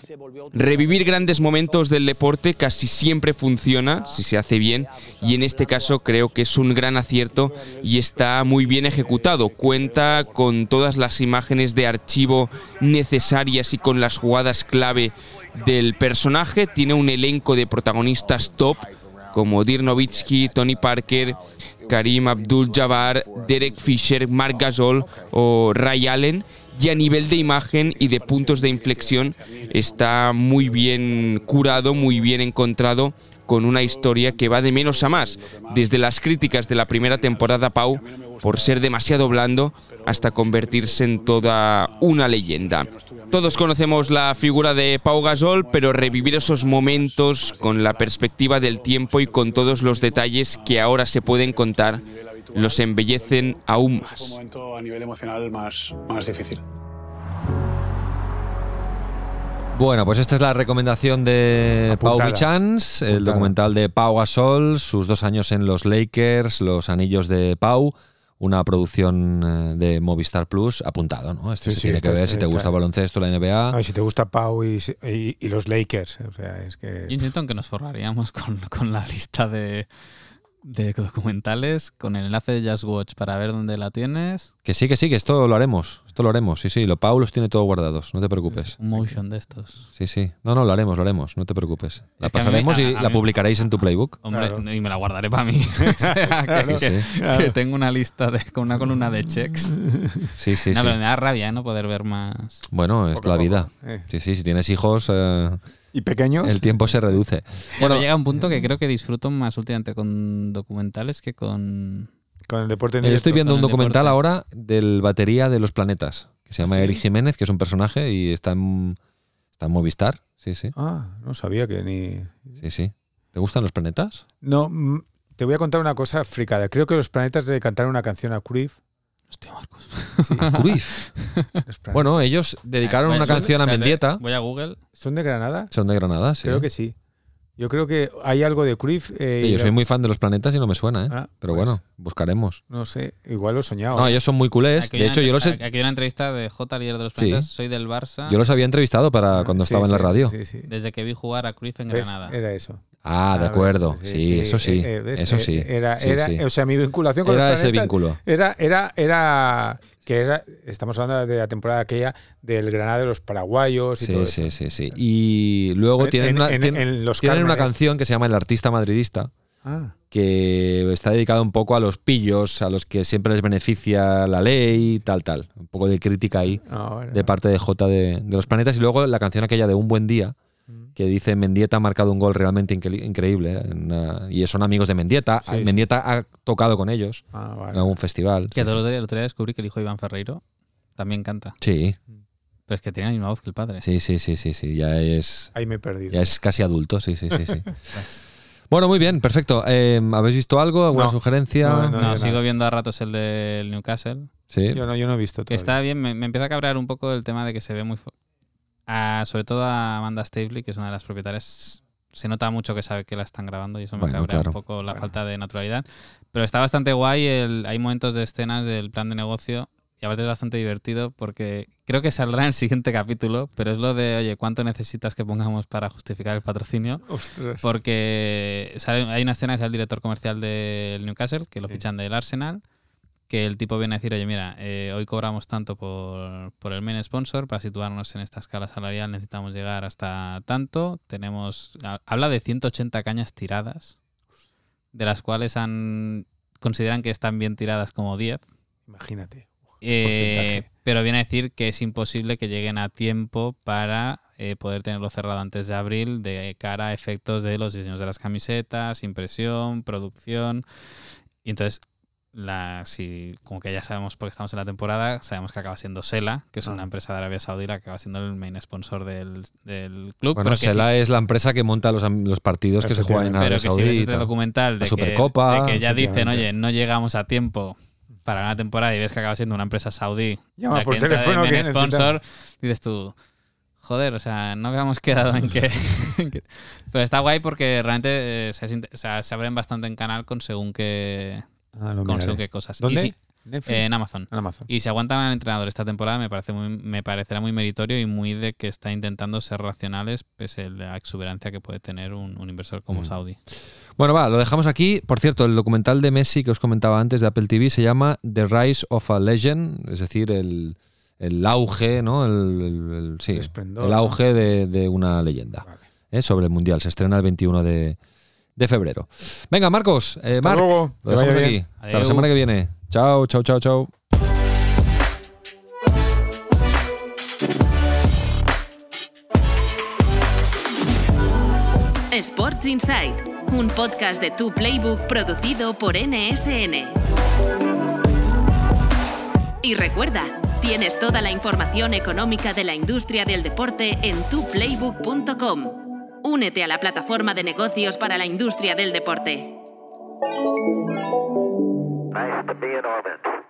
G: Revivir grandes momentos del deporte casi siempre funciona, si se hace bien, y en este caso creo que es un gran acierto y está muy bien ejecutado. Cuenta con todas las imágenes de archivo necesarias y con las jugadas clave del personaje. Tiene un elenco de protagonistas top como Dirk Nowitzki, Tony Parker, Karim Abdul-Jabbar, Derek Fisher, Mark Gasol o Ray Allen. Y a nivel de imagen y de puntos de inflexión está muy bien curado, muy bien encontrado con una historia que va de menos a más, desde las críticas de la primera temporada Pau por ser demasiado blando hasta convertirse en toda una leyenda. Todos conocemos la figura de Pau Gasol, pero revivir esos momentos con la perspectiva del tiempo y con todos los detalles que ahora se pueden contar los embellecen aún
H: un
G: más.
H: momento a nivel emocional más difícil.
A: Bueno, pues esta es la recomendación de Pau
C: Apuntada.
A: Michans, el
C: Apuntada.
A: documental de Pau Gasol, sus dos años en los Lakers, los anillos de Pau, una producción eh, de Movistar Plus, apuntado, ¿no? Esto
C: Sí,
A: se
C: sí,
A: tiene que
C: esta
A: ver si te
C: esta-
A: gusta el baloncesto, la NBA.
C: No, y si te gusta Pau y, y- y los Lakers, o sea, es que...
B: Yo en que nos forraríamos con, con la lista de, de documentales, con el enlace de Just Watch para ver dónde la tienes.
A: Que sí, que sí, que esto lo haremos, esto lo haremos, sí, sí, lo Pau los tiene todos guardados, no te preocupes.
B: Un motion de estos.
A: Sí, sí, no, no, lo haremos, lo haremos, no te preocupes. La
B: Es que a mí-
A: pasaremos
B: a-
A: y
B: a
A: la
B: mí-
A: publicaréis en tu playbook.
B: Hombre,
C: Claro.
B: y me la guardaré para mí. o sea, que,
A: Sí,
B: que-
A: sí.
B: que tengo una lista de, con una columna de checks.
A: Sí, sí,
B: no,
A: sí.
B: pero me da rabia ¿eh? no poder ver más.
A: Bueno, es
C: Poco
A: la vida.
C: eh.
A: Sí, sí, si tienes hijos, eh,
C: ¿Y pequeños?
A: el tiempo se reduce.
B: Bueno, llega un punto que creo que disfruto más últimamente con documentales que con.
C: Con el deporte en
A: Eh, Yo estoy viendo un documental
B: deporte.
A: ahora del batería de los planetas, que se llama
C: ¿Sí?
A: Eric Jiménez, que es un personaje y está en, está en Movistar. Sí, sí,
C: Ah, no sabía que ni...
A: sí, sí. ¿Te gustan los planetas?
C: No, mm, te voy a contar una cosa fricada. Creo que los planetas le cantaron una canción a Cruyff.
B: Hostia, Marcos.
C: Sí,
A: Cruyff. Bueno, ellos dedicaron
B: Voy
A: una canción a Mendieta.
B: Voy a Google.
C: ¿Son de Granada?
A: Son de Granada, sí.
C: Creo que sí. Yo creo que hay algo de Cruyff. eh,
A: Sí, yo soy muy fan de los planetas y no me suena, ¿eh?
C: Ah,
A: Pero
C: pues,
A: bueno, buscaremos.
C: No sé, igual lo he soñado.
A: No,
C: ¿eh?
A: ellos son muy culés.
B: Aquí
A: De
B: hay
A: hecho,
B: una-
A: yo los, he-
B: Aquí hay una entrevista de J, líder de los
A: Sí.
B: planetas. Soy del Barça.
A: yo los había entrevistado para cuando
C: Sí,
A: estaba en la
C: sí,
A: radio.
C: Sí, sí.
B: Desde que vi jugar a Cruyff en
C: ¿Ves?
B: Granada.
C: Era eso.
A: Ah, de
C: Ah,
A: acuerdo.
C: ¿ves?
A: Sí, eso sí.
C: eh, eh, ¿ves?
A: Eso
C: Eh,
A: sí.
C: Era,
A: Sí,
C: era,
A: sí.
C: O sea, mi vinculación con
A: Era
C: los
A: ese vínculo.
C: Era, era, era que era, estamos hablando de la temporada aquella del Granada de los paraguayos y todo
A: Sí,
C: eso.
A: sí, sí, sí. Y luego
C: En-
A: tienen,
C: en-
A: una,
C: en-
A: tienen-
C: en los
A: tienen una canción que se llama El artista madridista,
C: Ah,
A: que está dedicada un poco a los pillos, a los que siempre les beneficia la ley, tal, tal. Un poco de crítica ahí
C: bueno.
A: de parte de J de, de los planetas. Y luego la canción aquella de Un buen día, que dice Mendieta ha marcado un gol realmente incre- increíble. ¿eh? En y son amigos de Mendieta.
C: Sí, sí.
A: Mendieta ha tocado con ellos
C: Ah,
A: en algún festival.
B: Que
A: Sí,
B: el otro, día, el otro día descubrí que el hijo de Iván Ferreiro también canta.
A: sí,
B: Pero es que tiene la misma voz que el padre.
A: sí, sí, sí, sí, sí, Ya es,
C: Ahí me he perdido.
A: ya es casi adulto. Sí, sí, sí, sí. bueno, muy bien, perfecto. Eh, ¿Habéis visto algo? ¿Alguna
C: No.
A: sugerencia?
C: No,
B: No,
C: no,
B: sigo
C: nada.
B: viendo a ratos el del Newcastle.
A: Sí.
C: Yo no, yo no he visto todavía.
B: está bien, me, me empieza a cabrear un poco el tema de que se ve muy. A- sobre todo a Amanda Stabley, que es una de las propietarias. Se nota mucho que sabe que la están grabando y eso me
A: Bueno,
B: cabrea
A: claro.
B: un poco la
C: Bueno.
B: falta de naturalidad. Pero está bastante guay. El, hay momentos de escenas del plan de negocio y aparte es bastante divertido porque creo que saldrá en el siguiente capítulo. Pero es lo de, oye, ¿cuánto necesitas que pongamos para justificar el patrocinio?
C: Ostras.
B: Porque sale- hay una escena que es el director comercial del Newcastle, que lo
C: Sí.
B: fichan del Arsenal, que el tipo viene a decir, oye, mira, eh, hoy cobramos tanto por, por el main sponsor, para situarnos en esta escala salarial necesitamos llegar hasta tanto. Tenemos, ha- habla de 180 cañas tiradas, de las cuales han consideran que están bien tiradas como 10.
C: Imagínate.
B: Eh, pero viene a decir que es imposible que lleguen a tiempo para eh, poder tenerlo cerrado antes de abril de cara a efectos de los diseños de las camisetas, impresión, producción. Y entonces, la, si, como que ya sabemos porque estamos en la temporada, sabemos que acaba siendo Sela, que es
C: Ah.
B: una empresa de Arabia Saudí, la que acaba siendo el main sponsor del, del club.
A: Bueno,
B: pero que
A: Sela es la empresa que monta los, los partidos que se juegan en
B: pero
A: Arabia
B: que si ves
A: Saudí.
B: este
A: tal.
B: documental
A: La
B: de que,
A: Supercopa,
B: de que ya dicen, oye, no llegamos a tiempo para una temporada y ves que acaba siendo una empresa saudí
C: Llama
B: la
C: por
B: que entra de
C: teléfono
B: main
C: que
B: sponsor, dices tú, joder, o sea, no habíamos quedado en que... que- Pero está guay porque realmente eh, se, sint- o sea, se abren bastante en canal con según qué,
C: Ah, lo
B: con
C: miraré.
B: según qué cosas. Y
C: ¿Dónde?
B: eh, en Amazon.
C: En Amazon.
B: Y si aguantan al entrenador esta temporada, me parece muy, me parecerá muy meritorio y muy de que está intentando ser racionales, pese a la exuberancia que puede tener un, un inversor como
A: Mm.
B: Saudi.
A: Bueno, va, lo dejamos aquí. Por cierto, el documental de Messi que os comentaba antes de Apple TV se llama The Rise of a Legend, es decir, el, el auge, ¿no? El, el- el- sí, auge de, de una leyenda
C: Vale.
A: ¿eh? sobre el Mundial. Se estrena el 21 de, de febrero. Venga, Marcos, eh,
C: Hasta
A: Marc,
C: luego.
A: lo
C: bien.
A: aquí. Hasta la semana que viene. Chao, chao, chao, chao.
I: Sports Insight, un podcast de Tu Playbook producido por NSN. Y recuerda, tienes toda la información económica de la industria del deporte en tuplaybook.com. Únete a la plataforma de negocios para la industria del deporte.
J: Nice orbit.